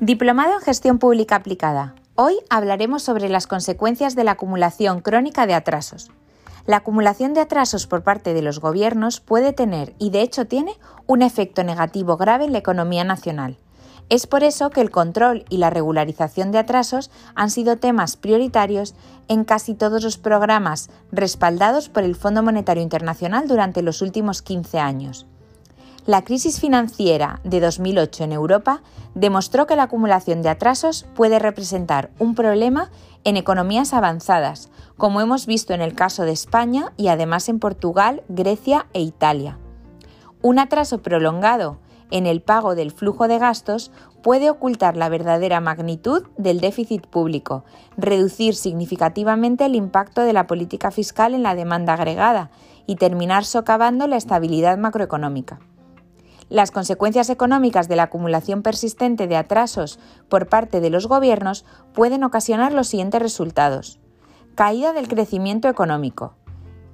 Diplomado en Gestión Pública Aplicada. Hoy hablaremos sobre las consecuencias de la acumulación crónica de atrasos. La acumulación de atrasos por parte de los gobiernos puede tener, y de hecho tiene, un efecto negativo grave en la economía nacional. Es por eso que el control y la regularización de atrasos han sido temas prioritarios en casi todos los programas respaldados por el Fondo Monetario Internacional durante los últimos 15 años. La crisis financiera de 2008 en Europa demostró que la acumulación de atrasos puede representar un problema en economías avanzadas, como hemos visto en el caso de España y además en Portugal, Grecia e Italia. Un atraso prolongado en el pago del flujo de gastos puede ocultar la verdadera magnitud del déficit público, reducir significativamente el impacto de la política fiscal en la demanda agregada y terminar socavando la estabilidad macroeconómica. Las consecuencias económicas de la acumulación persistente de atrasos por parte de los gobiernos pueden ocasionar los siguientes resultados. Caída del crecimiento económico.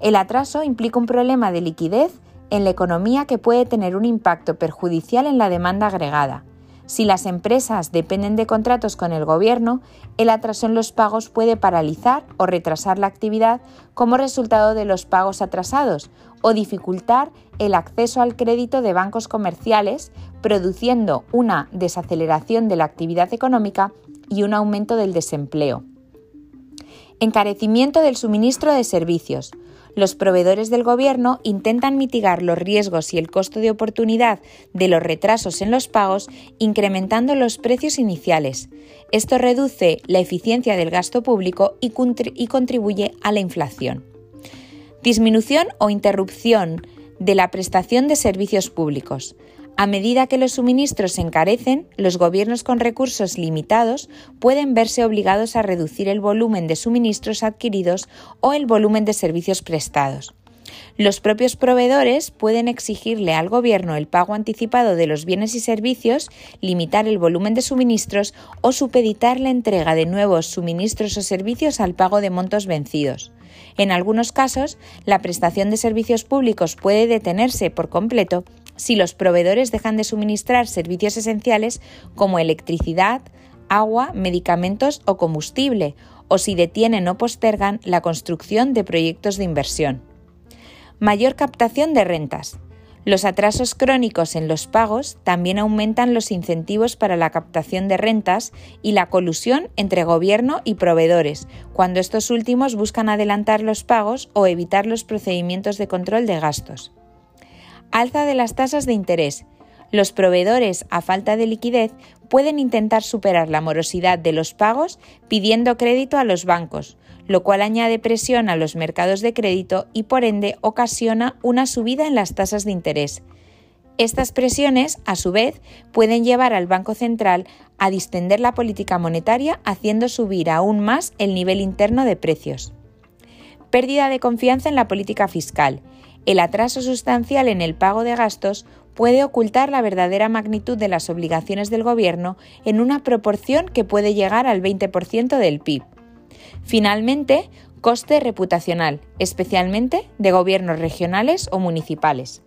El atraso implica un problema de liquidez en la economía que puede tener un impacto perjudicial en la demanda agregada. Si las empresas dependen de contratos con el gobierno, el atraso en los pagos puede paralizar o retrasar la actividad como resultado de los pagos atrasados o dificultar el acceso al crédito de bancos comerciales, produciendo una desaceleración de la actividad económica y un aumento del desempleo. Encarecimiento del suministro de servicios los proveedores del Gobierno intentan mitigar los riesgos y el costo de oportunidad de los retrasos en los pagos incrementando los precios iniciales. Esto reduce la eficiencia del gasto público y, contribuye a la inflación. Disminución o interrupción de la prestación de servicios públicos. A medida que los suministros se encarecen, los gobiernos con recursos limitados pueden verse obligados a reducir el volumen de suministros adquiridos o el volumen de servicios prestados. Los propios proveedores pueden exigirle al Gobierno el pago anticipado de los bienes y servicios, limitar el volumen de suministros o supeditar la entrega de nuevos suministros o servicios al pago de montos vencidos. En algunos casos, la prestación de servicios públicos puede detenerse por completo si los proveedores dejan de suministrar servicios esenciales como electricidad, agua, medicamentos o combustible, o si detienen o postergan la construcción de proyectos de inversión. Mayor captación de rentas. Los atrasos crónicos en los pagos también aumentan los incentivos para la captación de rentas y la colusión entre gobierno y proveedores, cuando estos últimos buscan adelantar los pagos o evitar los procedimientos de control de gastos. Alza de las tasas de interés. Los proveedores, a falta de liquidez, pueden intentar superar la morosidad de los pagos pidiendo crédito a los bancos, lo cual añade presión a los mercados de crédito y por ende ocasiona una subida en las tasas de interés. Estas presiones, a su vez, pueden llevar al Banco Central a distender la política monetaria haciendo subir aún más el nivel interno de precios. Pérdida de confianza en la política fiscal el atraso sustancial en el pago de gastos puede ocultar la verdadera magnitud de las obligaciones del Gobierno en una proporción que puede llegar al 20% del PIB. Finalmente, coste reputacional, especialmente de gobiernos regionales o municipales.